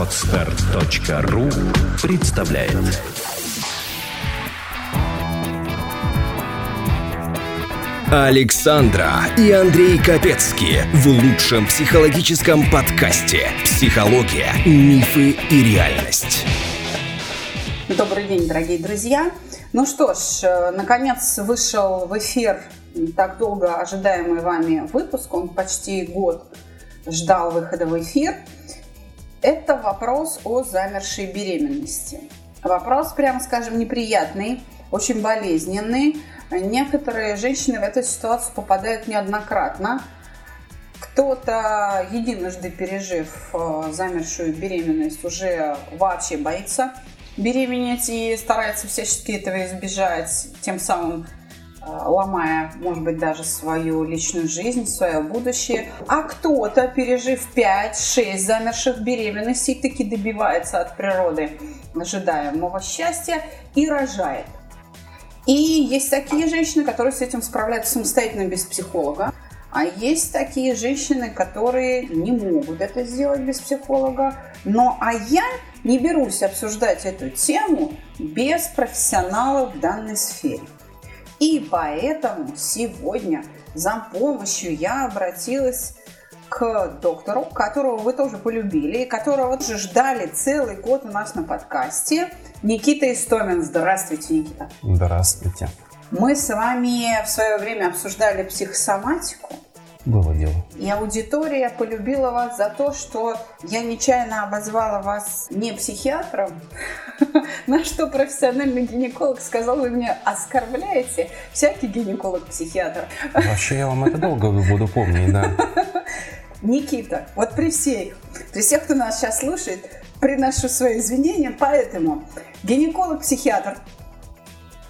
Отстар.ру представляет Александра и Андрей Капецки в лучшем психологическом подкасте «Психология, мифы и реальность». Добрый день, дорогие друзья. Ну что ж, э, наконец вышел в эфир так долго ожидаемый вами выпуск. Он почти год ждал выхода в эфир. Это вопрос о замершей беременности. Вопрос, прямо скажем, неприятный, очень болезненный. Некоторые женщины в эту ситуацию попадают неоднократно. Кто-то, единожды пережив э, замершую беременность, уже вообще боится беременеть и старается всячески этого избежать, тем самым ломая, может быть, даже свою личную жизнь, свое будущее. А кто-то, пережив 5-6 замерших беременностей, таки добивается от природы ожидаемого счастья и рожает. И есть такие женщины, которые с этим справляются самостоятельно без психолога. А есть такие женщины, которые не могут это сделать без психолога. Но а я не берусь обсуждать эту тему без профессионалов в данной сфере. И поэтому сегодня за помощью я обратилась к доктору, которого вы тоже полюбили, и которого тоже ждали целый год у нас на подкасте. Никита Истомин. Здравствуйте, Никита. Здравствуйте. Мы с вами в свое время обсуждали психосоматику. Было дело. И аудитория полюбила вас за то, что я нечаянно обозвала вас не психиатром, на что профессиональный гинеколог сказал, вы меня оскорбляете. Всякий гинеколог-психиатр. Вообще я вам это долго буду помнить, да. Никита, вот при всех, при всех, кто нас сейчас слушает, приношу свои извинения, поэтому гинеколог-психиатр.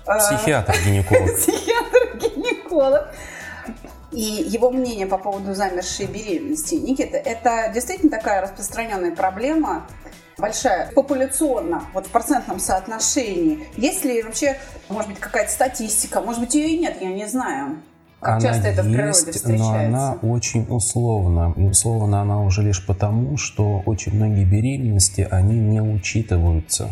Э, Психиатр-гинеколог. Психиатр-гинеколог и его мнение по поводу замершей беременности. Никита, это действительно такая распространенная проблема, большая, популяционно, вот в процентном соотношении. Есть ли вообще, может быть, какая-то статистика? Может быть, ее и нет, я не знаю. Как она часто это в природе есть, встречается? но она очень условна. Условно она уже лишь потому, что очень многие беременности, они не учитываются.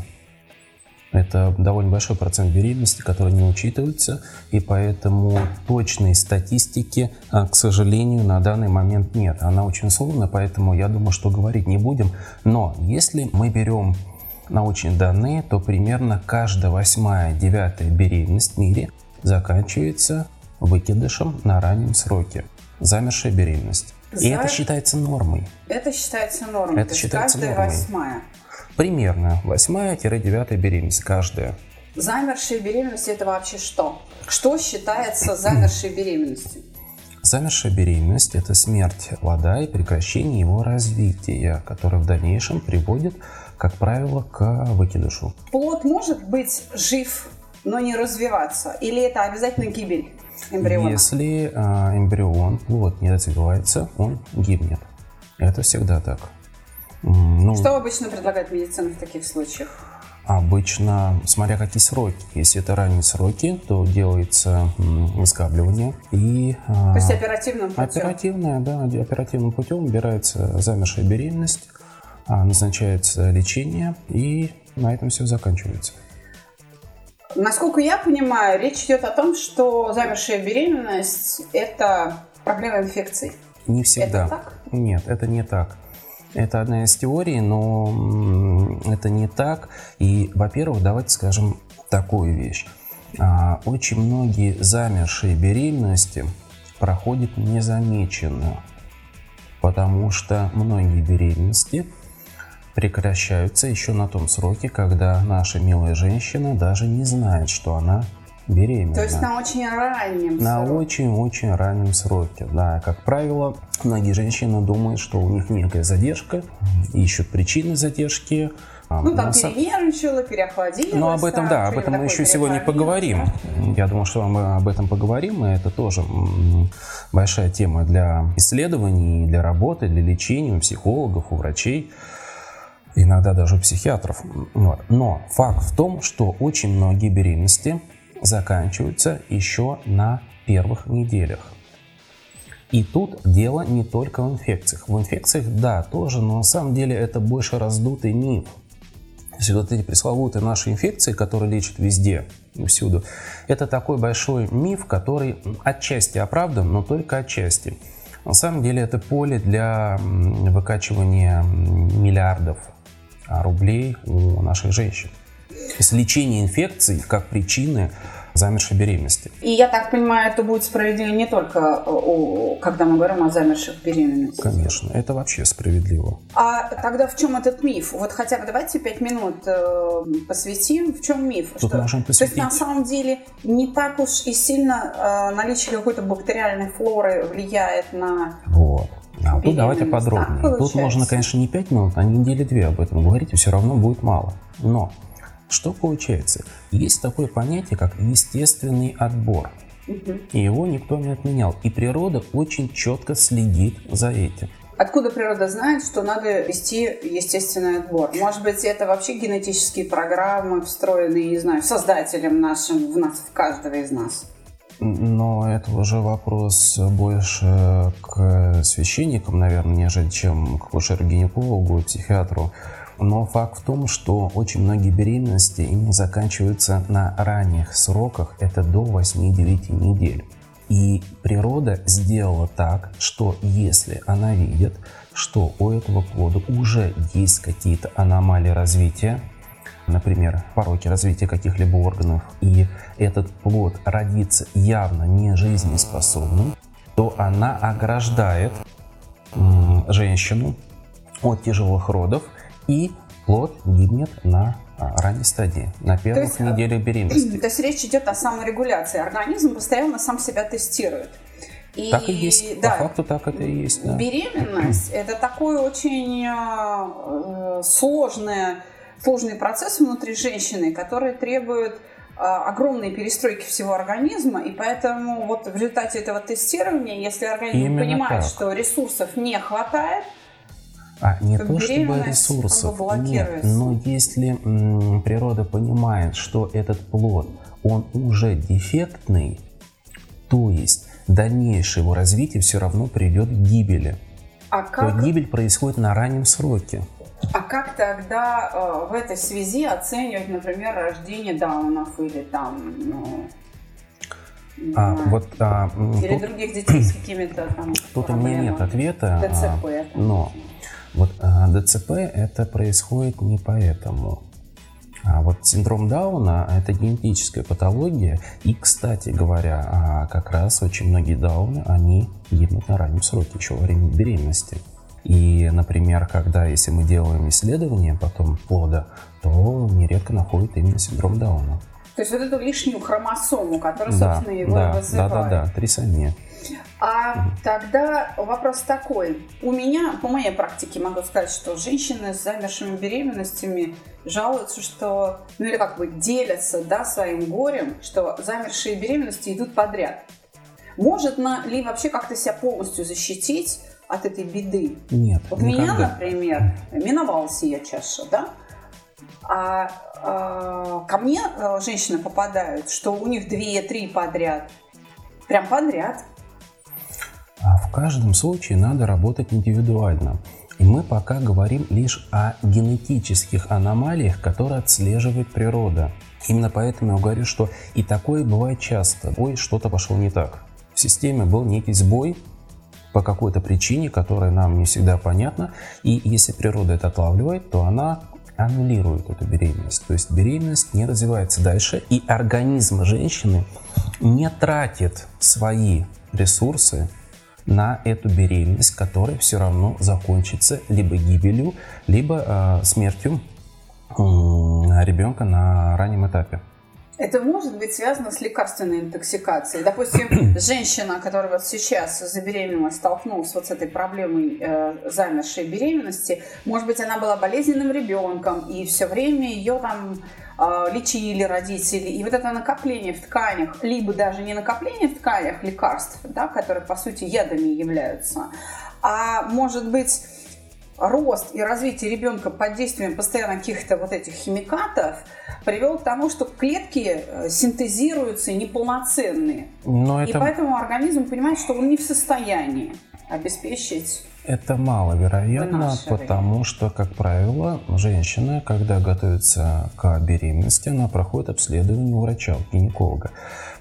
Это довольно большой процент беременности, который не учитывается, и поэтому точной статистики, а, к сожалению, на данный момент нет. Она очень сложная, поэтому я думаю, что говорить не будем. Но если мы берем научные данные, то примерно каждая восьмая, девятая беременность в мире заканчивается выкидышем на раннем сроке. Замершая беременность. За... И это считается нормой. Это считается нормой. Это То считается каждая нормой. восьмая. Примерно восьмая-девятая беременность каждая. Замершая беременность это вообще что? Что считается замершей беременностью? Замершая беременность – это смерть плода и прекращение его развития, которое в дальнейшем приводит, как правило, к выкидышу. Плод может быть жив, но не развиваться? Или это обязательно гибель эмбриона? Если э, эмбрион, плод не развивается, он гибнет. Это всегда так. Ну, Что обычно предлагает медицина в таких случаях? Обычно, смотря какие сроки. Если это ранние сроки, то делается выскабливание. И, то есть оперативным путем? Оперативное, да, оперативным путем убирается замершая беременность, а, назначается лечение, и на этом все заканчивается. Насколько я понимаю, речь идет о том, что замершая беременность – это проблема инфекций. Не всегда. Это так? Нет, это не так. Это одна из теорий, но это не так. И, во-первых, давайте скажем такую вещь. А, очень многие замершие беременности проходят незамеченно, потому что многие беременности прекращаются еще на том сроке, когда наша милая женщина даже не знает, что она беременна. То есть на очень раннем На очень-очень раннем сроке, да. Как правило, многие женщины думают, что у них некая задержка, ищут причины задержки. А, ну, там нас... перенервничала, переохладилась. Ну, об этом, да, об этом мы еще сегодня поговорим. Я думаю, что мы об этом поговорим, и это тоже большая тема для исследований, для работы, для лечения у психологов, у врачей иногда даже у психиатров. Но факт в том, что очень многие беременности заканчиваются еще на первых неделях. И тут дело не только в инфекциях. В инфекциях, да, тоже, но на самом деле это больше раздутый миф. То есть вот эти пресловутые наши инфекции, которые лечат везде всюду, это такой большой миф, который отчасти оправдан, но только отчасти. На самом деле это поле для выкачивания миллиардов рублей у наших женщин. То есть лечение инфекций как причины замершей беременности. И я так понимаю, это будет справедливо не только, о, когда мы говорим о замерших беременности. Конечно, это вообще справедливо. А тогда в чем этот миф? Вот хотя бы давайте пять минут э, посвятим. В чем миф? Тут что, можем посвятить. То есть на самом деле не так уж и сильно э, наличие какой-то бактериальной флоры влияет на вот. А тут давайте подробнее. Тут можно, конечно, не пять минут, а недели две об этом говорить, и все равно будет мало. Но что получается? Есть такое понятие, как естественный отбор. И его никто не отменял. И природа очень четко следит за этим. Откуда природа знает, что надо вести естественный отбор? Может быть, это вообще генетические программы, встроенные, не знаю, создателем нашим, в нас, в каждого из нас? Но это уже вопрос больше к священникам, наверное, нежели чем к акушеру-гинекологу, психиатру. Но факт в том, что очень многие беременности именно заканчиваются на ранних сроках, это до 8-9 недель. И природа сделала так, что если она видит, что у этого плода уже есть какие-то аномалии развития, например, пороки развития каких-либо органов, и этот плод родится явно не жизнеспособным, то она ограждает женщину от тяжелых родов и плод гибнет на а, ранней стадии, на первых есть, неделях беременности. То есть речь идет о саморегуляции. Организм постоянно сам себя тестирует. И, так и есть. Да, По факту так это и есть. Да. Беременность – это такой очень э, сложный, сложный процесс внутри женщины, который требует э, огромной перестройки всего организма, и поэтому вот в результате этого тестирования, если организм Именно понимает, так. что ресурсов не хватает, а не то чтобы ресурсов, нет, но если м, природа понимает, что этот плод, он уже дефектный, то есть дальнейшее его развитие все равно приведет к гибели. А как... То гибель происходит на раннем сроке. А как тогда э, в этой связи оценивать, например, рождение даунов или там, ну, а, вот, а, или тут, других детей с какими-то там Тут у меня нет ответа, ДЦП, а, но вот а, ДЦП это происходит не поэтому. А вот синдром Дауна – это генетическая патология. И, кстати говоря, а, как раз очень многие Дауны, они гибнут на раннем сроке, еще во время беременности. И, например, когда, если мы делаем исследование потом плода, то нередко находят именно синдром Дауна. То есть вот эту лишнюю хромосому, которая, да, собственно, его да, вызывает. Да, да, да, трисомия. А тогда вопрос такой. У меня, по моей практике, могу сказать, что женщины с замершими беременностями жалуются, что, ну или как бы делятся да, своим горем, что замершие беременности идут подряд. Может ли вообще как-то себя полностью защитить от этой беды? Нет. Вот никогда. меня, например, миновалась я чаша, да? А, а ко мне э, женщины попадают, что у них две-три подряд. Прям подряд. А в каждом случае надо работать индивидуально. И мы пока говорим лишь о генетических аномалиях, которые отслеживает природа. Именно поэтому я говорю, что и такое бывает часто. Ой, что-то пошло не так. В системе был некий сбой по какой-то причине, которая нам не всегда понятна. И если природа это отлавливает, то она аннулирует эту беременность. То есть беременность не развивается дальше, и организм женщины не тратит свои ресурсы на эту беременность, которая все равно закончится либо гибелью, либо э, смертью э, ребенка на раннем этапе. Это может быть связано с лекарственной интоксикацией. Допустим, женщина, которая вот сейчас забеременела, столкнулась вот с этой проблемой э, замершей беременности, может быть, она была болезненным ребенком, и все время ее там э, лечили родители. И вот это накопление в тканях, либо даже не накопление в тканях лекарств, да, которые, по сути, ядами являются, а может быть рост и развитие ребенка под действием постоянно каких-то вот этих химикатов привел к тому, что клетки э, синтезируются неполноценные. Но это... И поэтому организм понимает, что он не в состоянии обеспечить это маловероятно, потому что, как правило, женщина, когда готовится к беременности, она проходит обследование у врача, у гинеколога.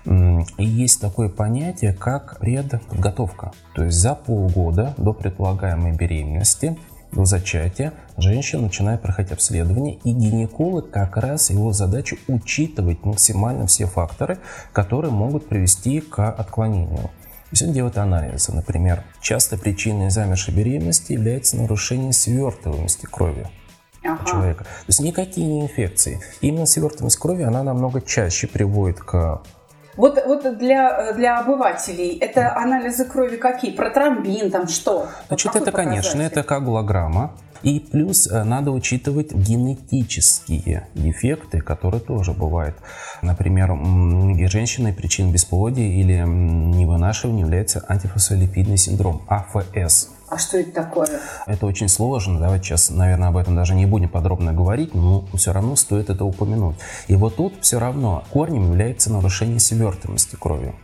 И есть такое понятие, как предподготовка. То есть за полгода до предполагаемой беременности до зачатия женщина начинает проходить обследование, и гинеколог как раз его задача учитывать максимально все факторы, которые могут привести к отклонению. То есть он делает анализы. Например, часто причиной замершей беременности является нарушение свертываемости крови ага. человека. То есть никакие не инфекции. Именно свертываемость крови, она намного чаще приводит к вот, вот для, для обывателей это анализы крови какие? Протромбин, там что? Значит, это, конечно, это коагулограмма. И плюс э, надо учитывать генетические дефекты, которые тоже бывают. Например, у женщины причин бесплодия или невынашивания является антифосфолипидный синдром, АФС. А что это такое? Это очень сложно. Давайте сейчас, наверное, об этом даже не будем подробно говорить, но все равно стоит это упомянуть. И вот тут все равно корнем является нарушение свертываемости крови.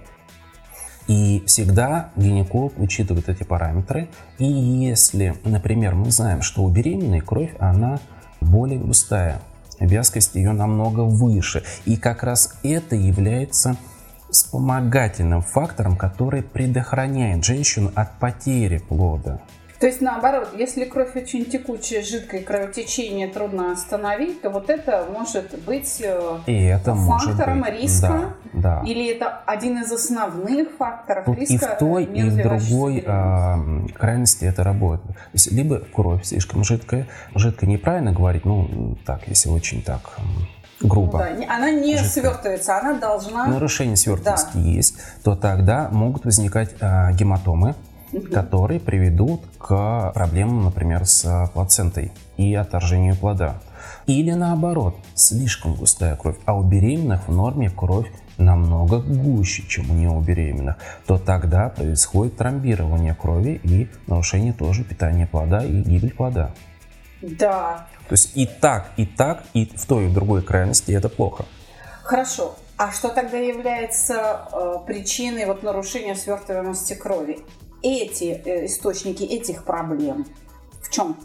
И всегда гинеколог учитывает эти параметры. И если, например, мы знаем, что у беременной кровь, она более густая, вязкость ее намного выше. И как раз это является вспомогательным фактором, который предохраняет женщину от потери плода. То есть наоборот, если кровь очень текучая, жидкое кровотечение трудно остановить, то вот это может быть э, и это фактором может быть. риска. Да, да. Или это один из основных факторов Тут риска. И в той, и в другой а, крайности это работает. То есть либо кровь слишком жидкая, жидкая неправильно говорить, ну так, если очень так грубо. Да, она не жидкая. свертывается, она должна... Нарушение свертывости да. есть, то тогда могут возникать а, гематомы, угу. которые приведут к проблемам, например, с плацентой и отторжению плода. Или наоборот, слишком густая кровь, а у беременных в норме кровь намного гуще, чем у не беременных, то тогда происходит тромбирование крови и нарушение тоже питания плода и гибель плода. Да. То есть и так, и так, и в той и в другой крайности это плохо. Хорошо. А что тогда является э, причиной вот нарушения свертываемости крови? Эти э, источники этих проблем? В чем?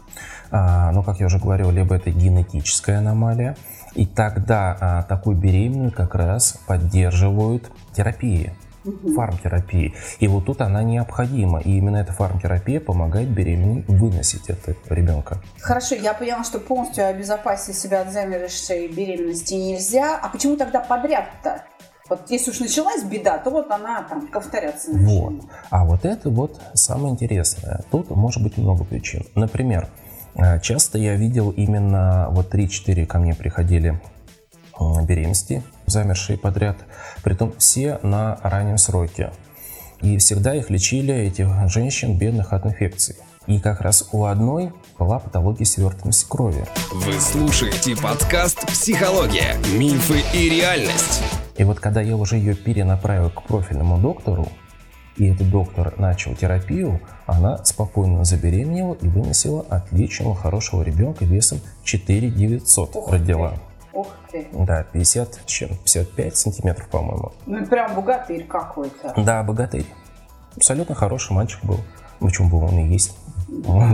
А, ну, как я уже говорил, либо это генетическая аномалия, и тогда а, такую беременную как раз поддерживают терапии угу. фармтерапии. И вот тут она необходима. И именно эта фармтерапия помогает беременной выносить этого ребенка. Хорошо, я поняла, что полностью обезопасить себя от замерзшей беременности нельзя. А почему тогда подряд-то? Вот если уж началась беда, то вот она там повторяться начнет. Вот. А вот это вот самое интересное. Тут может быть много причин. Например, э, часто я видел именно вот 3-4 ко мне приходили беременности, замершие подряд, притом все на раннем сроке. И всегда их лечили, этих женщин, бедных от инфекций. И как раз у одной была патология свертываемости крови. Вы слушаете подкаст «Психология. Мифы и реальность». И вот когда я уже ее перенаправил к профильному доктору, и этот доктор начал терапию, она спокойно забеременела и выносила отличного, хорошего ребенка весом 4 900 Ух родила. Ух ты. Да, 50, чем, 55 сантиметров, по-моему. Ну, прям богатырь какой-то. Да, богатырь. Абсолютно хороший мальчик был. Почему был он и есть.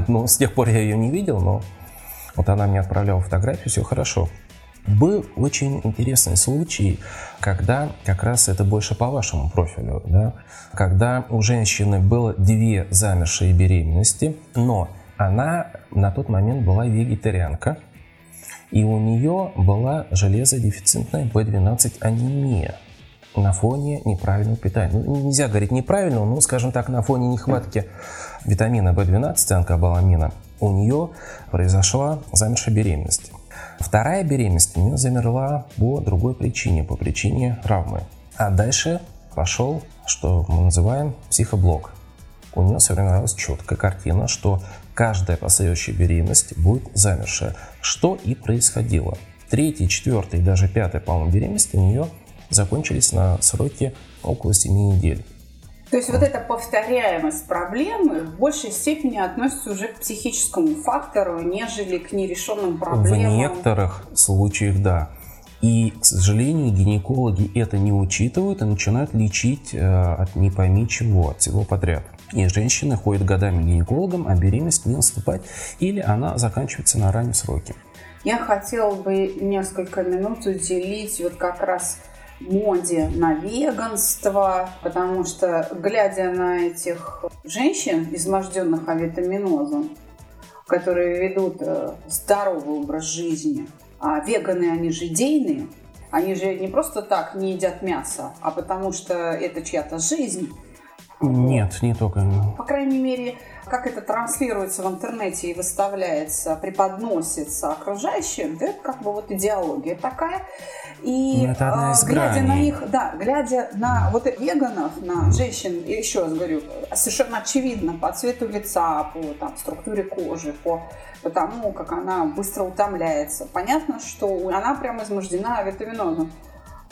Ну, с тех пор я ее не видел, но вот она мне отправляла фотографию, все хорошо. Был очень интересный случай, когда как раз это больше по вашему профилю, да, когда у женщины было две замершие беременности, но она на тот момент была вегетарианка, и у нее была железодефицитная B12 анемия на фоне неправильного питания. Ну, нельзя говорить неправильного, но, скажем так, на фоне нехватки витамина B12, анкобаламина, у нее произошла замершая беременность. Вторая беременность у нее замерла по другой причине, по причине травмы. А дальше пошел, что мы называем психоблок. У нее сформировалась четкая картина, что каждая последующая беременность будет замершая, что и происходило. Третья, четвертая и даже пятая, по-моему, беременность у нее закончились на сроке около 7 недель. То есть вот эта повторяемость проблемы в большей степени относится уже к психическому фактору, нежели к нерешенным проблемам. В некоторых случаях, да. И, к сожалению, гинекологи это не учитывают и начинают лечить э, от не пойми чего, от всего подряд. И женщины ходят годами к гинекологам, а беременность не наступает, или она заканчивается на раннем сроке. Я хотела бы несколько минут уделить вот как раз моде на веганство, потому что, глядя на этих женщин, изможденных авитаминозом, которые ведут э, здоровый образ жизни, а веганы, они же идейные, они же не просто так не едят мясо, а потому что это чья-то жизнь. Нет, не только. По крайней мере, как это транслируется в интернете и выставляется, преподносится окружающим, да, это как бы вот идеология такая. И ну, это одна из а, глядя граней. на них, да, глядя на вот веганов, на женщин, и еще раз говорю, совершенно очевидно по цвету лица, по там, структуре кожи, по, по тому, как она быстро утомляется. Понятно, что она прямо измождена витаминозом.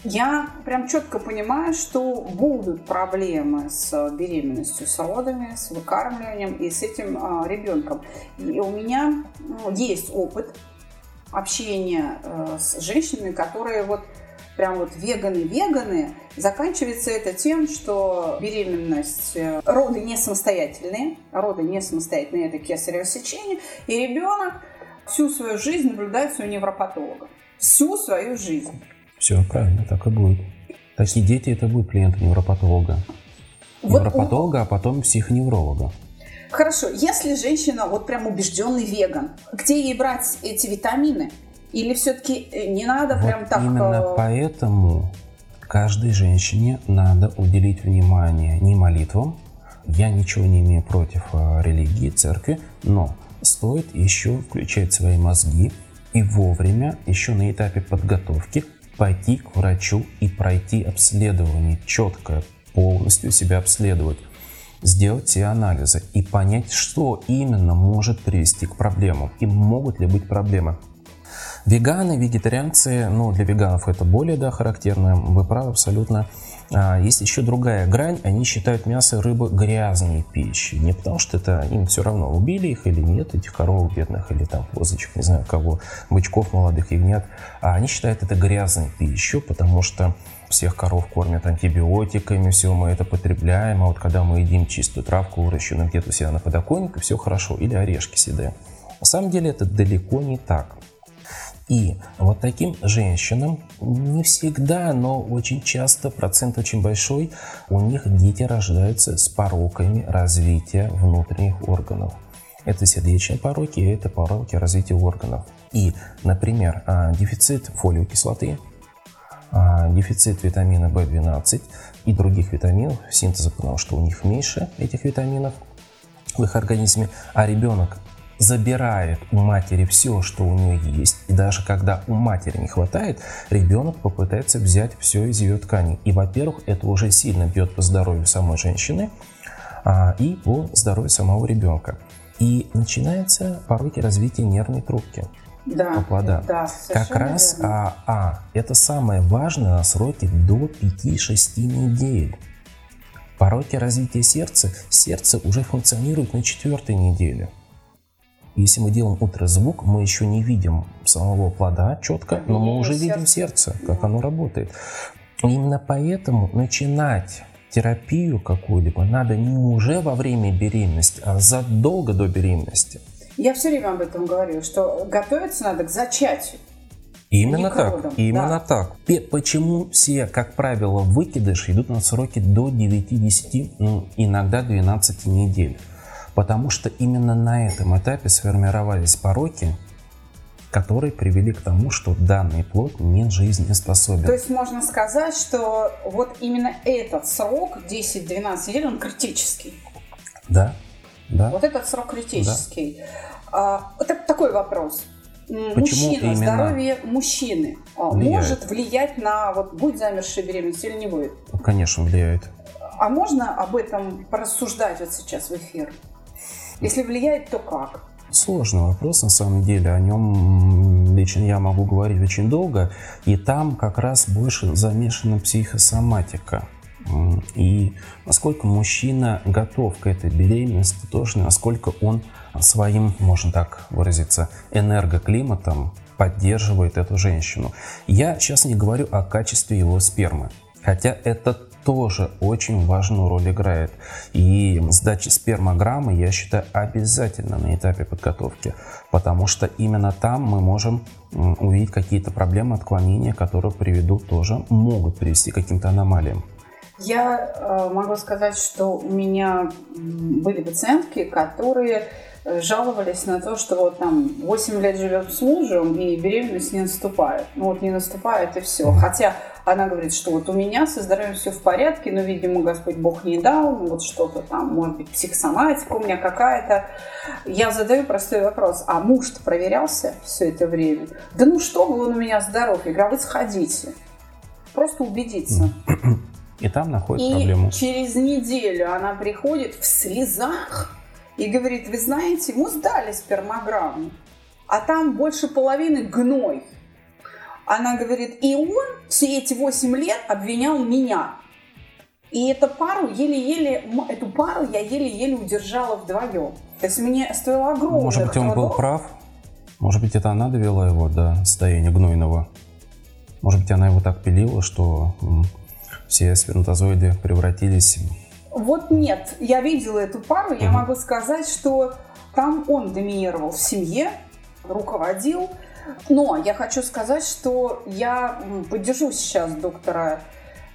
Я прям четко понимаю, что будут проблемы с беременностью, с родами, с выкармливанием и с этим а, ребенком. И у меня ну, есть опыт общения э, с женщинами, которые вот прям вот веганы-веганы, заканчивается это тем, что беременность, э, роды не самостоятельные, роды не самостоятельные, это кесарево сечение, и ребенок всю свою жизнь наблюдается у невропатолога. Всю свою жизнь. Все правильно, так и будет. Такие дети это будут клиенты невропатолога. Вот Невропатолога, а потом психоневролога. Хорошо, если женщина вот прям убежденный веган, где ей брать эти витамины? Или все-таки не надо Вот прям так... именно э, поэтому каждой женщине надо уделить внимание не молитвам. Я ничего не имею против э, религии, церкви, но стоит еще включать свои мозги и вовремя, еще на этапе подготовки, пойти к врачу и пройти обследование четкое, полностью себя обследовать сделать все анализы и понять, что именно может привести к проблемам и могут ли быть проблемы. Веганы, вегетарианцы, ну для веганов это более да, характерно, вы правы абсолютно. А, есть еще другая грань, они считают мясо и рыбу грязной пищей. Не потому что это им все равно, убили их или нет, этих коров бедных, или там козочек, не знаю кого, бычков молодых, ягнят. А они считают это грязной пищей, потому что всех коров кормят антибиотиками, все мы это потребляем, а вот когда мы едим чистую травку, выращенную где-то у себя на подоконнике, все хорошо, или орешки съедаем. На самом деле это далеко не так. И вот таким женщинам не всегда, но очень часто, процент очень большой, у них дети рождаются с пороками развития внутренних органов. Это сердечные пороки, это пороки развития органов. И, например, а, дефицит фолиевой кислоты, а, дефицит витамина В12 и других витаминов, синтеза, потому что у них меньше этих витаминов в их организме, а ребенок забирает у матери все, что у нее есть, и даже когда у матери не хватает, ребенок попытается взять все из ее ткани. И, во-первых, это уже сильно бьет по здоровью самой женщины а, и по здоровью самого ребенка. И начинается пороки развития нервной трубки да, плода. да, как раз верно. а, а, это самое важное на сроке до 5-6 недель. Пороки развития сердца, сердце уже функционирует на четвертой неделе. Если мы делаем ультразвук, мы еще не видим самого плода четко, но мы уже видим сердце. как оно работает. И Именно поэтому начинать терапию какую-либо надо не уже во время беременности, а задолго до беременности. Я все время об этом говорю, что готовиться надо к зачатию. Именно к так, именно да. так. Почему все, как правило, выкидыши идут на сроки до 9-10, ну, иногда 12 недель? Потому что именно на этом этапе сформировались пороки, которые привели к тому, что данный плод не жизнеспособен. То есть можно сказать, что вот именно этот срок, 10-12 недель, он критический. Да, да. Вот этот срок критический. А, вот так- такой вопрос. Почему Мужчина, здоровье мужчины а, Влияет. может влиять на вот будет замершая беременность или не будет? Конечно, влияет. А можно об этом порассуждать вот сейчас в эфир? Если влияет, то как? Сложный вопрос, на самом деле. О нем лично я могу говорить очень долго. И там как раз больше замешана психосоматика. И насколько мужчина готов к этой беременности, тоже насколько он своим, можно так выразиться, энергоклиматом поддерживает эту женщину. Я сейчас не говорю о качестве его спермы, хотя это тоже очень важную роль играет. И сдача спермограммы, я считаю, обязательно на этапе подготовки, потому что именно там мы можем увидеть какие-то проблемы, отклонения, которые приведут тоже, могут привести к каким-то аномалиям. Я э, могу сказать, что у меня были пациентки, которые жаловались на то, что вот там 8 лет живет с мужем и беременность не наступает. Ну вот не наступает и все. Хотя она говорит, что вот у меня со здоровьем все в порядке, но, видимо, Господь Бог не дал, ну вот что-то там, может быть, психосоматика у меня какая-то. Я задаю простой вопрос, а муж-то проверялся все это время? Да ну что бы он у меня здоров? Я говорю, а вы сходите. Просто убедиться. И там находит и проблему. через неделю она приходит в слезах и говорит, вы знаете, мы сдали спермограмму, а там больше половины гной. Она говорит, и он все эти 8 лет обвинял меня. И эту пару еле-еле, эту пару я еле-еле удержала вдвоем. То есть мне стоило огромное Может быть, он был прав? Может быть, это она довела его до состояния гнойного? Может быть, она его так пилила, что все сперматозоиды превратились... Вот нет, я видела эту пару, я могу сказать, что там он доминировал в семье, руководил, но я хочу сказать, что я поддержу сейчас доктора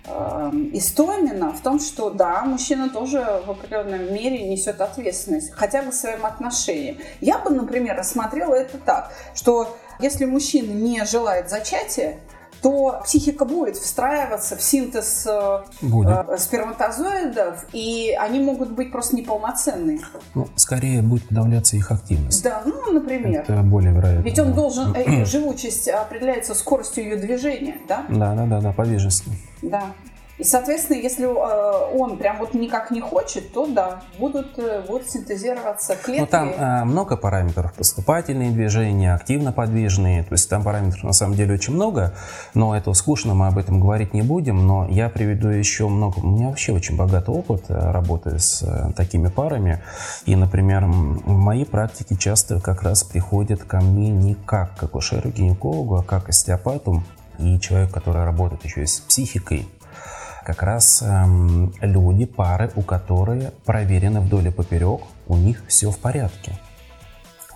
э, Истомина в том, что да, мужчина тоже в определенной мере несет ответственность, хотя бы своим отношением. Я бы, например, рассмотрела это так, что если мужчина не желает зачатия, то психика будет встраиваться в синтез э, будет. Э, сперматозоидов, и они могут быть просто неполноценные. Ну, скорее будет подавляться их активность. Да, ну, например. Это более вероятно. Ведь он должен, э, живучесть определяется скоростью ее движения, да? Да, да, да, да, подвижностью. Да. И, соответственно, если э, он прям вот никак не хочет, то да, будут, э, будут синтезироваться клетки. Ну, там э, много параметров. Поступательные движения, активно подвижные. То есть там параметров на самом деле очень много, но это скучно, мы об этом говорить не будем. Но я приведу еще много. У меня вообще очень богатый опыт работы с такими парами. И, например, в моей практике часто как раз приходят ко мне не как к акушеру-гинекологу, а как остеопату. И человек, который работает еще и с психикой, как раз эм, люди, пары, у которых проверены вдоль и поперек, у них все в порядке.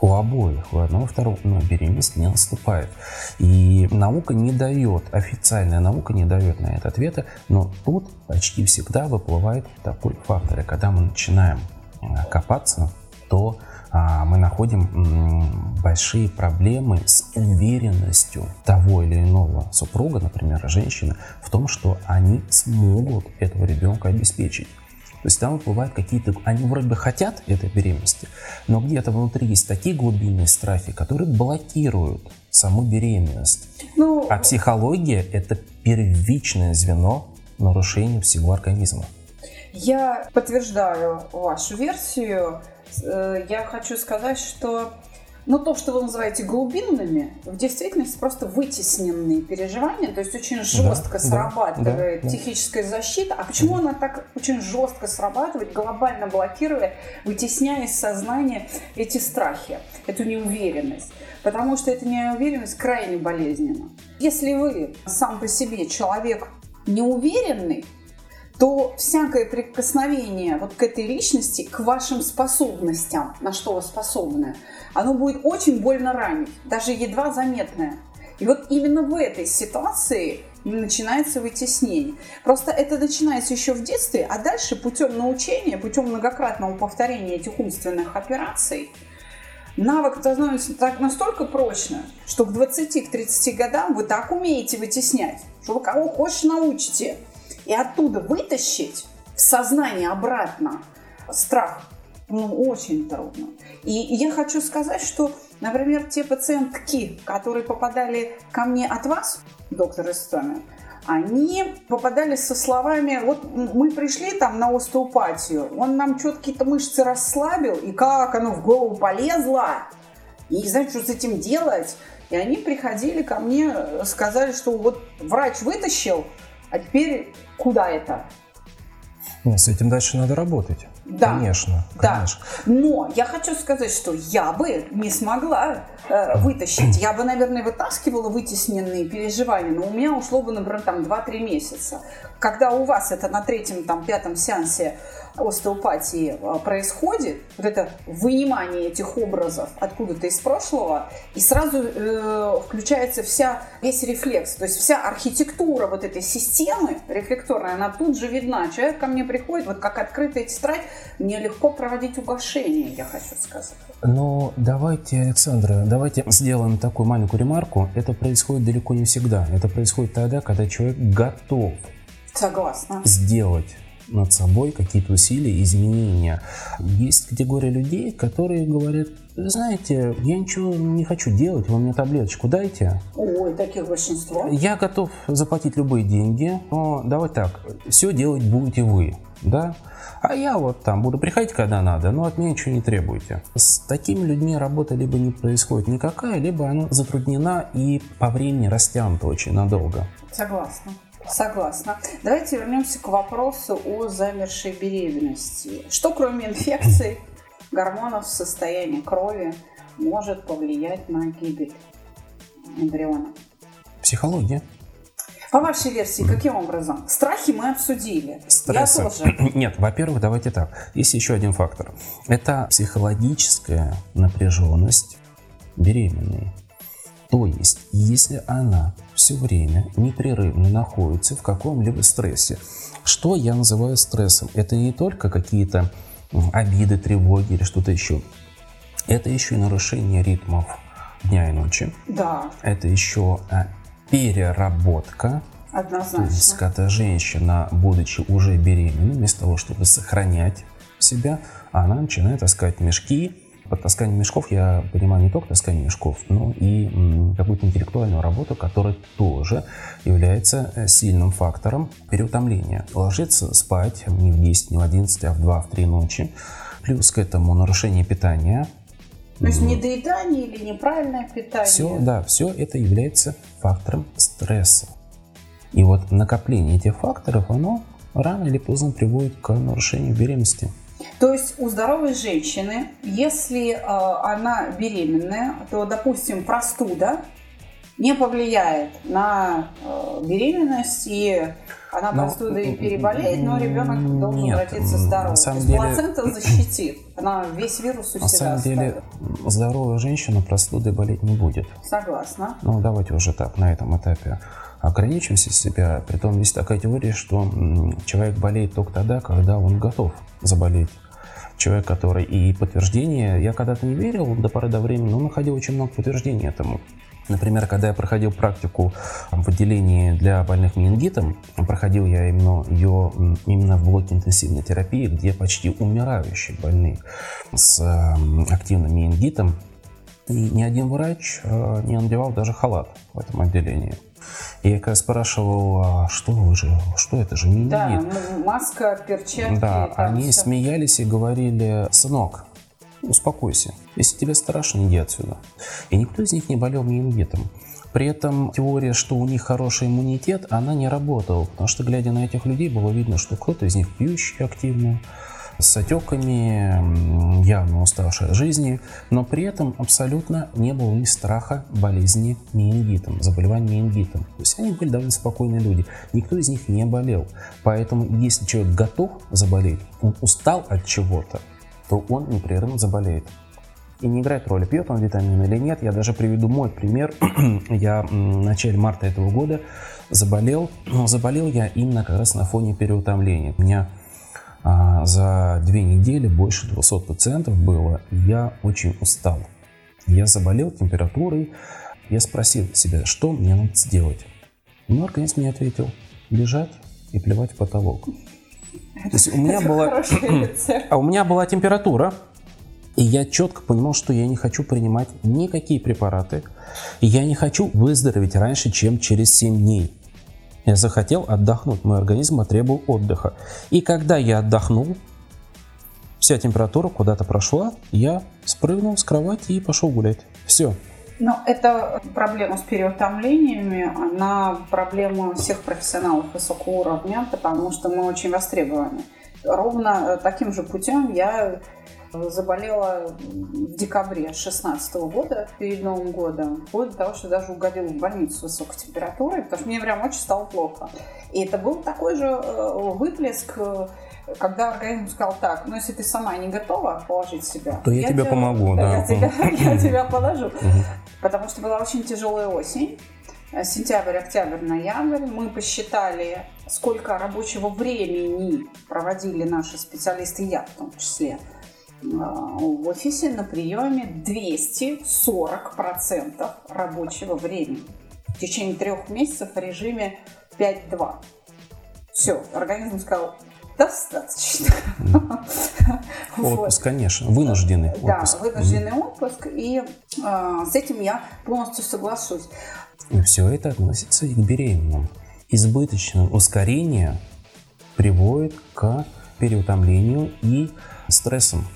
У обоих, у одного, второго, но беременность не наступает. И наука не дает, официальная наука не дает на это ответа, но тут почти всегда выплывает такой фактор. И когда мы начинаем э, копаться, то мы находим большие проблемы с уверенностью того или иного супруга, например, женщины, в том, что они смогут этого ребенка обеспечить. То есть там бывают какие-то... Они вроде бы хотят этой беременности, но где-то внутри есть такие глубинные страхи, которые блокируют саму беременность. Ну, а психология – это первичное звено нарушения всего организма. Я подтверждаю вашу версию. Э, я хочу сказать, что ну, то, что вы называете глубинными, в действительности просто вытесненные переживания, то есть очень жестко да, срабатывает да, психическая да. защита. А почему она так очень жестко срабатывает, глобально блокируя, вытесняя из сознания эти страхи, эту неуверенность? Потому что эта неуверенность крайне болезненна. Если вы сам по себе человек неуверенный, то всякое прикосновение вот к этой личности, к вашим способностям, на что вы способны, оно будет очень больно ранить, даже едва заметное. И вот именно в этой ситуации начинается вытеснение. Просто это начинается еще в детстве, а дальше путем научения, путем многократного повторения этих умственных операций, навык становится так настолько прочно, что к 20-30 годам вы так умеете вытеснять, что вы кого хочешь научите – и оттуда вытащить в сознание обратно страх ну, очень трудно. И я хочу сказать, что, например, те пациентки, которые попадали ко мне от вас, доктор Истомин, они попадали со словами, вот мы пришли там на остеопатию, он нам что-то какие-то мышцы расслабил, и как оно в голову полезло, и не знаю, что с этим делать. И они приходили ко мне, сказали, что вот врач вытащил, а теперь куда это? Ну, с этим дальше надо работать. Да. Конечно, Да. конечно. Но я хочу сказать, что я бы не смогла э, вытащить. Я бы, наверное, вытаскивала вытесненные переживания, но у меня ушло бы, например, там 2-3 месяца. Когда у вас это на третьем, там, пятом сеансе остеопатии э, происходит, вот это вынимание этих образов откуда-то из прошлого, и сразу э, включается вся, весь рефлекс, то есть вся архитектура вот этой системы рефлекторной, она тут же видна. Человек ко мне приходит, вот как открытая тетрадь, мне легко проводить угошение, я хочу сказать. Но давайте, Александра, давайте сделаем такую маленькую ремарку. Это происходит далеко не всегда. Это происходит тогда, когда человек готов Согласна. сделать над собой какие-то усилия, изменения. Есть категория людей, которые говорят, «Вы знаете, я ничего не хочу делать, вы мне таблеточку дайте. Ой, таких большинство. Я готов заплатить любые деньги, но давай так, все делать будете вы, да? А я вот там буду приходить, когда надо, но от меня ничего не требуйте. С такими людьми работа либо не происходит никакая, либо она затруднена и по времени растянута очень надолго. Согласна. Согласна. Давайте вернемся к вопросу о замершей беременности. Что кроме инфекций, гормонов, состояния крови может повлиять на гибель эмбриона? Психология. По вашей версии, каким образом? Страхи мы обсудили. Стресса. Я тоже. Нет, во-первых, давайте так. Есть еще один фактор. Это психологическая напряженность беременной. То есть, если она все время непрерывно находится в каком-либо стрессе, что я называю стрессом? Это не только какие-то обиды, тревоги или что-то еще. Это еще и нарушение ритмов дня и ночи. Да, Это еще а, переработка то есть, однозначно. когда женщина, будучи уже беременной, вместо того, чтобы сохранять себя, она начинает таскать мешки. Под тасканием мешков я понимаю не только таскание мешков, но и какую-то интеллектуальную работу, которая тоже является э, сильным фактором переутомления. Ложиться спать не в 10, не в 11, а в 2, в 3 ночи. Плюс к этому нарушение питания, То есть недоедание или неправильное питание. все, да, все это является фактором стресса. И вот накопление этих факторов, оно рано или поздно приводит к нарушению беременности. То есть у здоровой женщины, если э, она беременная, то, допустим, простуда не повлияет на э, беременность, и она Ну, простудой переболеет, но ребенок должен нет, родиться на здоровым. самом То есть деле- плацента защитит, она весь вирус у На себя самом деле, оставит. здоровая женщина простудой болеть не будет. Согласна. Ну, давайте уже так, на этом этапе ограничимся себя. Притом есть такая теория, что человек болеет только тогда, когда он готов заболеть. Человек, который и подтверждение, я когда-то не верил до поры до времени, но находил очень много подтверждений этому. Например, когда я проходил практику в отделении для больных менингитом, проходил я именно ее именно в блоке интенсивной терапии, где почти умирающие больные с м, активным менингитом, и ни один врач э, не надевал даже халат в этом отделении. Я когда спрашивал, а что вы же, что это же менингит? Да, ну, маска, перчатки. Да, они всё. смеялись и говорили, сынок, успокойся, если тебе страшно, иди отсюда. И никто из них не болел менингитом. При этом теория, что у них хороший иммунитет, она не работала, потому что, глядя на этих людей, было видно, что кто-то из них пьющий активно, с отеками, явно уставший от жизни, но при этом абсолютно не было ни страха болезни менингитом, заболевания менингитом. То есть они были довольно спокойные люди. Никто из них не болел. Поэтому если человек готов заболеть, он устал от чего-то, то он непрерывно заболеет. И не играет роли, пьет он витамины или нет. Я даже приведу мой пример. я в начале марта этого года заболел. Но заболел я именно как раз на фоне переутомления. У меня за две недели больше 200 пациентов было. и Я очень устал. Я заболел температурой. Я спросил себя, что мне надо сделать. Мой организм мне ответил, лежать и плевать в потолок. То есть у меня была... А у меня была температура, и я четко понимал, что я не хочу принимать никакие препараты, и я не хочу выздороветь раньше, чем через 7 дней. Я захотел отдохнуть, мой организм потребовал отдыха. И когда я отдохнул, вся температура куда-то прошла, я спрыгнул с кровати и пошел гулять. Все. Но эта проблема с переутомлениями, она проблема всех профессионалов высокого уровня, потому что мы очень востребованы. ровно таким же путем я заболела в декабре 2016 года, перед Новым годом, вплоть до того, что даже угодила в больницу с высокой температурой, потому что мне прям очень стало плохо. И это был такой же э, выплеск э, когда организм сказал так, ну если ты сама не готова положить себя, то я, я тебе помогу, да. Я тебя, я тебя положу. Потому что была очень тяжелая осень, сентябрь, октябрь, ноябрь. Мы посчитали, сколько рабочего времени проводили наши специалисты, я в том числе, в офисе на приеме 240% рабочего времени. В течение трех месяцев в режиме 5-2. Все, организм сказал, достаточно. Отпуск, конечно, вынужденный отпуск. Да, вынужденный отпуск, и э, с этим я полностью соглашусь. И все это относится и к беременным. Избыточное ускорение приводит к переутомлению и стрессам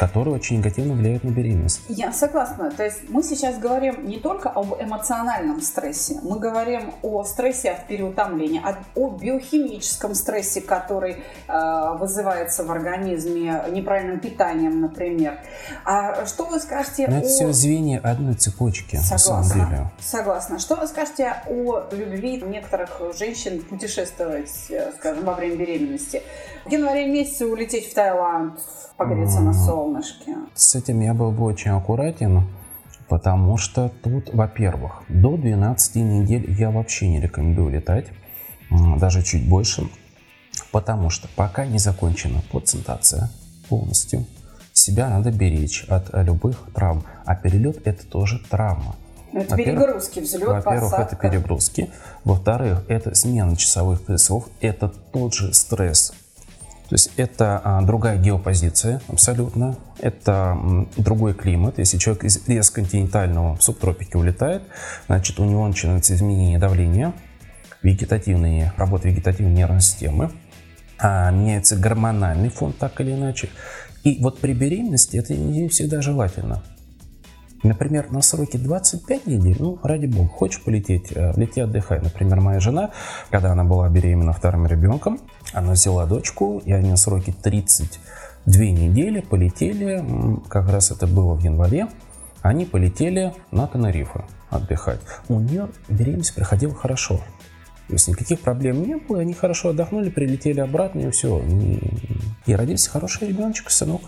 которые очень негативно влияют на беременность. Я согласна. То есть мы сейчас говорим не только об эмоциональном стрессе, мы говорим о стрессе от переутомления, о биохимическом стрессе, который э, вызывается в организме неправильным питанием, например. А что вы скажете Но о... Это все звенья одной цепочки, согласна, на самом деле. Согласна. Что вы скажете о любви некоторых женщин путешествовать, э, скажем, во время беременности? В январе месяце улететь в Таиланд, погреться на солнышке. С этим я был бы очень аккуратен, потому что тут, во-первых, до 12 недель я вообще не рекомендую летать, даже чуть больше, потому что пока не закончена плацентация полностью, себя надо беречь от любых травм, а перелет это тоже травма. Это перегрузки, взлет, Во-первых, посадка. это перегрузки. Во-вторых, это смена часовых поясов. Это тот же стресс, то есть это а, другая геопозиция абсолютно, это другой климат. Если человек из, из континентального в субтропике улетает, значит у него начинается изменение давления, вегетативные, работа вегетативной нервной системы, а, меняется гормональный фон так или иначе. И вот при беременности это не всегда желательно. Например, на сроке 25 недель, ну, ради бога, хочешь полететь, э, лети отдыхай. Например, моя жена, когда она была беременна вторым ребенком, она взяла дочку, и они на сроке 32 недели полетели, как раз это было в январе, они полетели на Тенерифе отдыхать. У нее беременность проходила хорошо. То есть никаких проблем не было, они хорошо отдохнули, прилетели обратно, и все. И родился хороший ребеночек, сынок.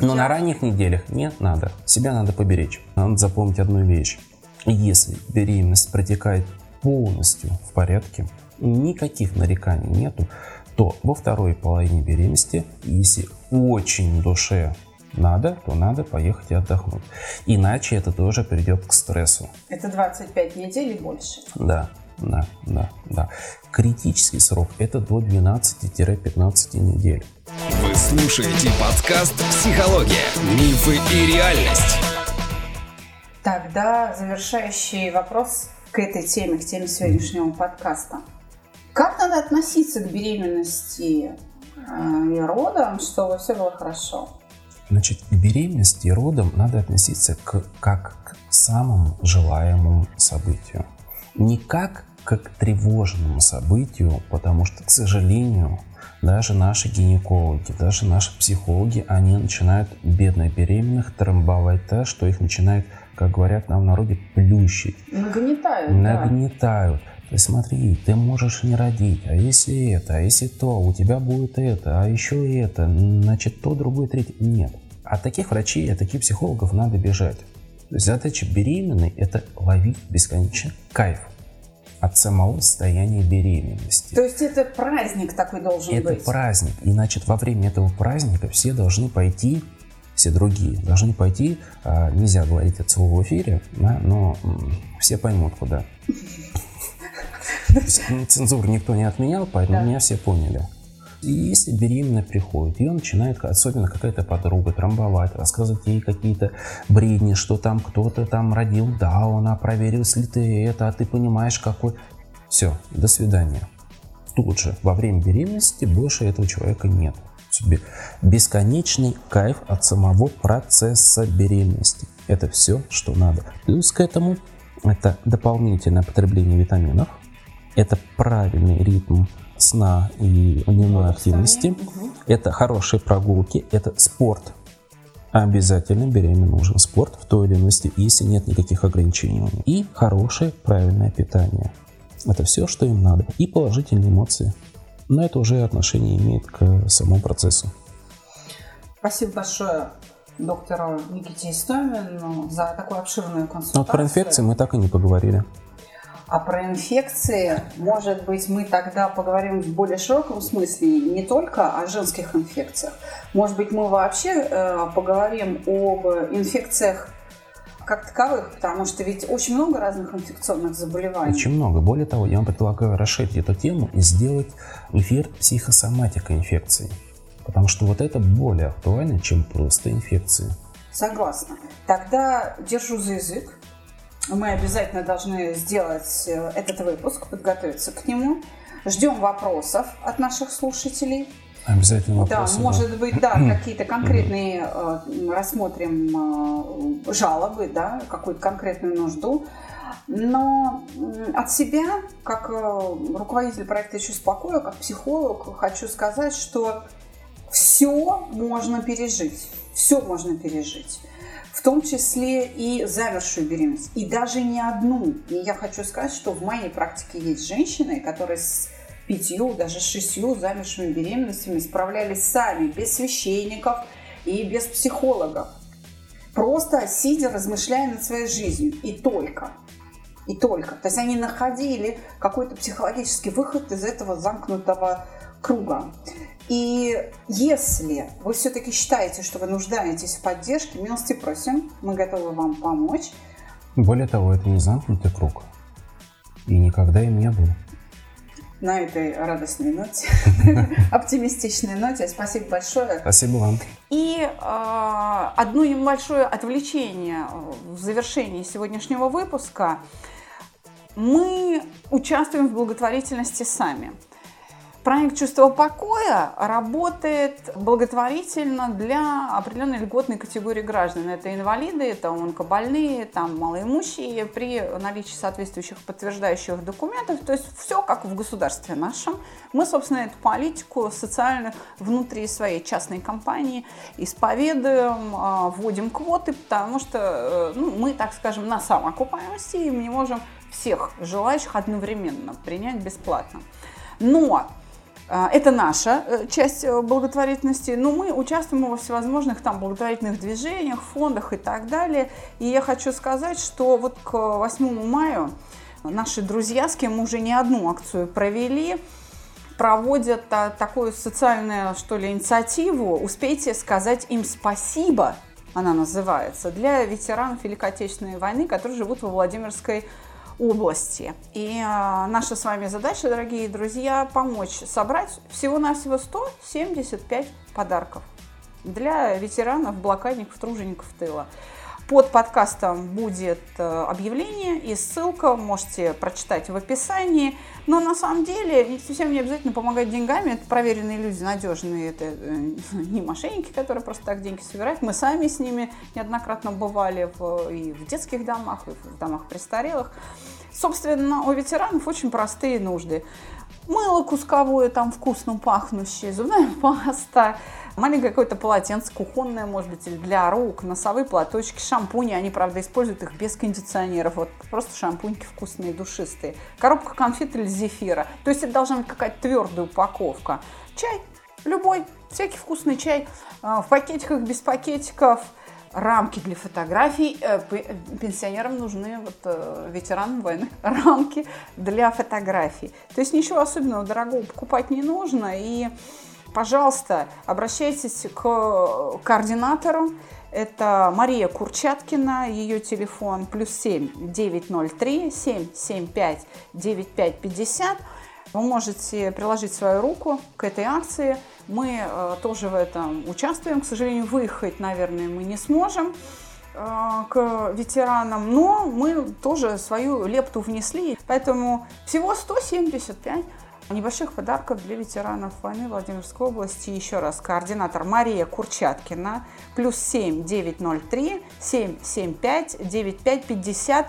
Но на ранних неделях не надо. Себя надо поберечь. Надо запомнить одну вещь. Если беременность протекает полностью в порядке, никаких нареканий нету, то во второй половине беременности, если очень душе надо, то надо поехать и отдохнуть. Иначе это тоже придет к стрессу. Это 25 недель и больше. Да, да, да, да. Критический срок это до 12-15 недель. Вы слушаете подкаст «Психология. Мифы и реальность». Тогда завершающий вопрос к этой теме, к теме сегодняшнего подкаста. Как надо относиться к беременности э, и родам, чтобы все было хорошо? Значит, к беременности и родам надо относиться к, как к самому желаемому событию. Не как к тревожному событию, потому что, к сожалению, даже наши гинекологи, даже наши психологи, они начинают бедных беременных трамбовать так, что их начинает, как говорят нам в народе, плющить. Нагнетают. Нагнетают. Да. Ты смотри, ты можешь не родить, а если это, а если то, у тебя будет это, а еще это, значит то, другое, третье. Нет. От таких врачей, от таких психологов надо бежать. То есть задача беременной – это ловить бесконечно кайф от самого состояния беременности. То есть это праздник такой должен это быть? Это праздник. И значит, во время этого праздника все должны пойти, все другие должны пойти, а, нельзя говорить от слова в эфире, да, но все поймут куда. Цензуру никто не отменял, поэтому меня все поняли. И если беременная приходит, ее начинает, особенно какая-то подруга, трамбовать, рассказывать ей какие-то бредни, что там кто-то там родил Дауна, проверил ли ты это, а ты понимаешь, какой... Все, до свидания. Тут же, во время беременности больше этого человека нет. Себе бесконечный кайф от самого процесса беременности. Это все, что надо. Плюс к этому это дополнительное потребление витаминов, это правильный ритм сна и дневной активности, угу. это хорошие прогулки, это спорт. Обязательно беременным нужен спорт в той или иной степени, если нет никаких ограничений. И хорошее правильное питание. Это все, что им надо. И положительные эмоции. Но это уже отношение имеет к самому процессу. Спасибо большое доктору Никите Истомину за такую обширную консультацию. Вот про инфекции мы так и не поговорили. А про инфекции, может быть, мы тогда поговорим в более широком смысле, не только о женских инфекциях. Может быть, мы вообще э, поговорим об инфекциях как таковых, потому что ведь очень много разных инфекционных заболеваний. Очень много. Более того, я вам предлагаю расширить эту тему и сделать эфир психосоматика инфекции. Потому что вот это более актуально, чем просто инфекции. Согласна. Тогда держу за язык. Мы обязательно должны сделать э, этот выпуск, подготовиться к нему. Ждем вопросов от наших слушателей. Обязательно вопросы. Да, может быть, да, какие-то конкретные э, рассмотрим э, жалобы, да, какую-то конкретную нужду. Но от себя, как руководитель проекта «Чувство покоя», как психолог, хочу сказать, что все можно пережить. Все можно пережить. В том числе и замершую беременность. И даже не одну. И я хочу сказать, что в моей практике есть женщины, которые с пятью, даже шестью замершими беременностями справлялись сами, без священников и без психологов. Просто сидя, размышляя над своей жизнью. И только. И только. То есть они находили какой-то психологический выход из этого замкнутого круга. И если вы все-таки считаете, что вы нуждаетесь в поддержке, милости просим, мы готовы вам помочь. Более того, это не замкнутый круг. И никогда им не был. На этой радостной ноте, оптимистичной ноте, спасибо большое. Спасибо вам. И э, одно небольшое отвлечение в завершении сегодняшнего выпуска. Мы участвуем в благотворительности сами. Проект «Чувство покоя» работает благотворительно для определенной льготной категории граждан. Это инвалиды, это онкобольные, там малоимущие при наличии соответствующих подтверждающих документов. То есть все как в государстве нашем. Мы, собственно, эту политику социальную внутри своей частной компании исповедуем, а, вводим квоты, потому что э, ну, мы, так скажем, на самоокупаемости и мы не можем всех желающих одновременно принять бесплатно. Но это наша э, часть э, благотворительности, но мы участвуем во всевозможных там благотворительных движениях, фондах и так далее. И я хочу сказать, что вот к 8 мая наши друзья, с кем мы уже не одну акцию провели, проводят а, такую социальную, что ли, инициативу «Успейте сказать им спасибо», она называется, для ветеранов Великой Отечественной войны, которые живут во Владимирской области. И а, наша с вами задача, дорогие друзья, помочь собрать всего-навсего 175 подарков для ветеранов, блокадников, тружеников тыла. Под подкастом будет э, объявление и ссылка, можете прочитать в описании. Но на самом деле совсем не обязательно помогать деньгами, это проверенные люди, надежные, это э, не мошенники, которые просто так деньги собирают. Мы сами с ними неоднократно бывали в, и в детских домах, и в домах престарелых. Собственно, у ветеранов очень простые нужды. Мыло кусковое, там вкусно пахнущее, зубная паста, маленькое какое-то полотенце кухонное, может быть, или для рук, носовые платочки, шампуни. Они, правда, используют их без кондиционеров. Вот просто шампуньки вкусные, душистые. Коробка конфет или зефира. То есть это должна быть какая-то твердая упаковка. Чай любой, всякий вкусный чай а, в пакетиках, без пакетиков – рамки для фотографий. Э, пенсионерам нужны, вот, э, ветеранам войны, рамки для фотографий. То есть ничего особенного дорогого покупать не нужно. И, пожалуйста, обращайтесь к координатору. Это Мария Курчаткина, ее телефон плюс 7 903 775 9550. Вы можете приложить свою руку к этой акции. Мы э, тоже в этом участвуем. К сожалению, выехать, наверное, мы не сможем э, к ветеранам, но мы тоже свою лепту внесли. Поэтому всего 175 небольших подарков для ветеранов войны Владимирской области. Еще раз, координатор Мария Курчаткина, плюс 7 903 775 9550.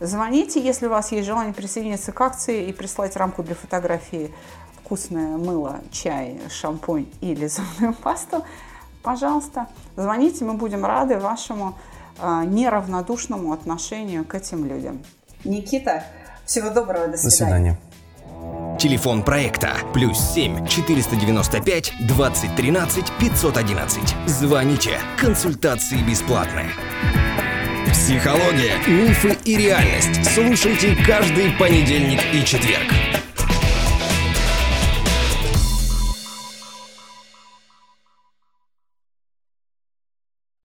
Звоните, если у вас есть желание присоединиться к акции и прислать рамку для фотографии вкусное мыло, чай, шампунь или зубную пасту, пожалуйста, звоните, мы будем рады вашему э, неравнодушному отношению к этим людям. Никита, всего доброго, до свидания. До свидания. Телефон проекта плюс 7 495 2013 511. Звоните. Консультации бесплатные. Психология, мифы и реальность. Слушайте каждый понедельник и четверг.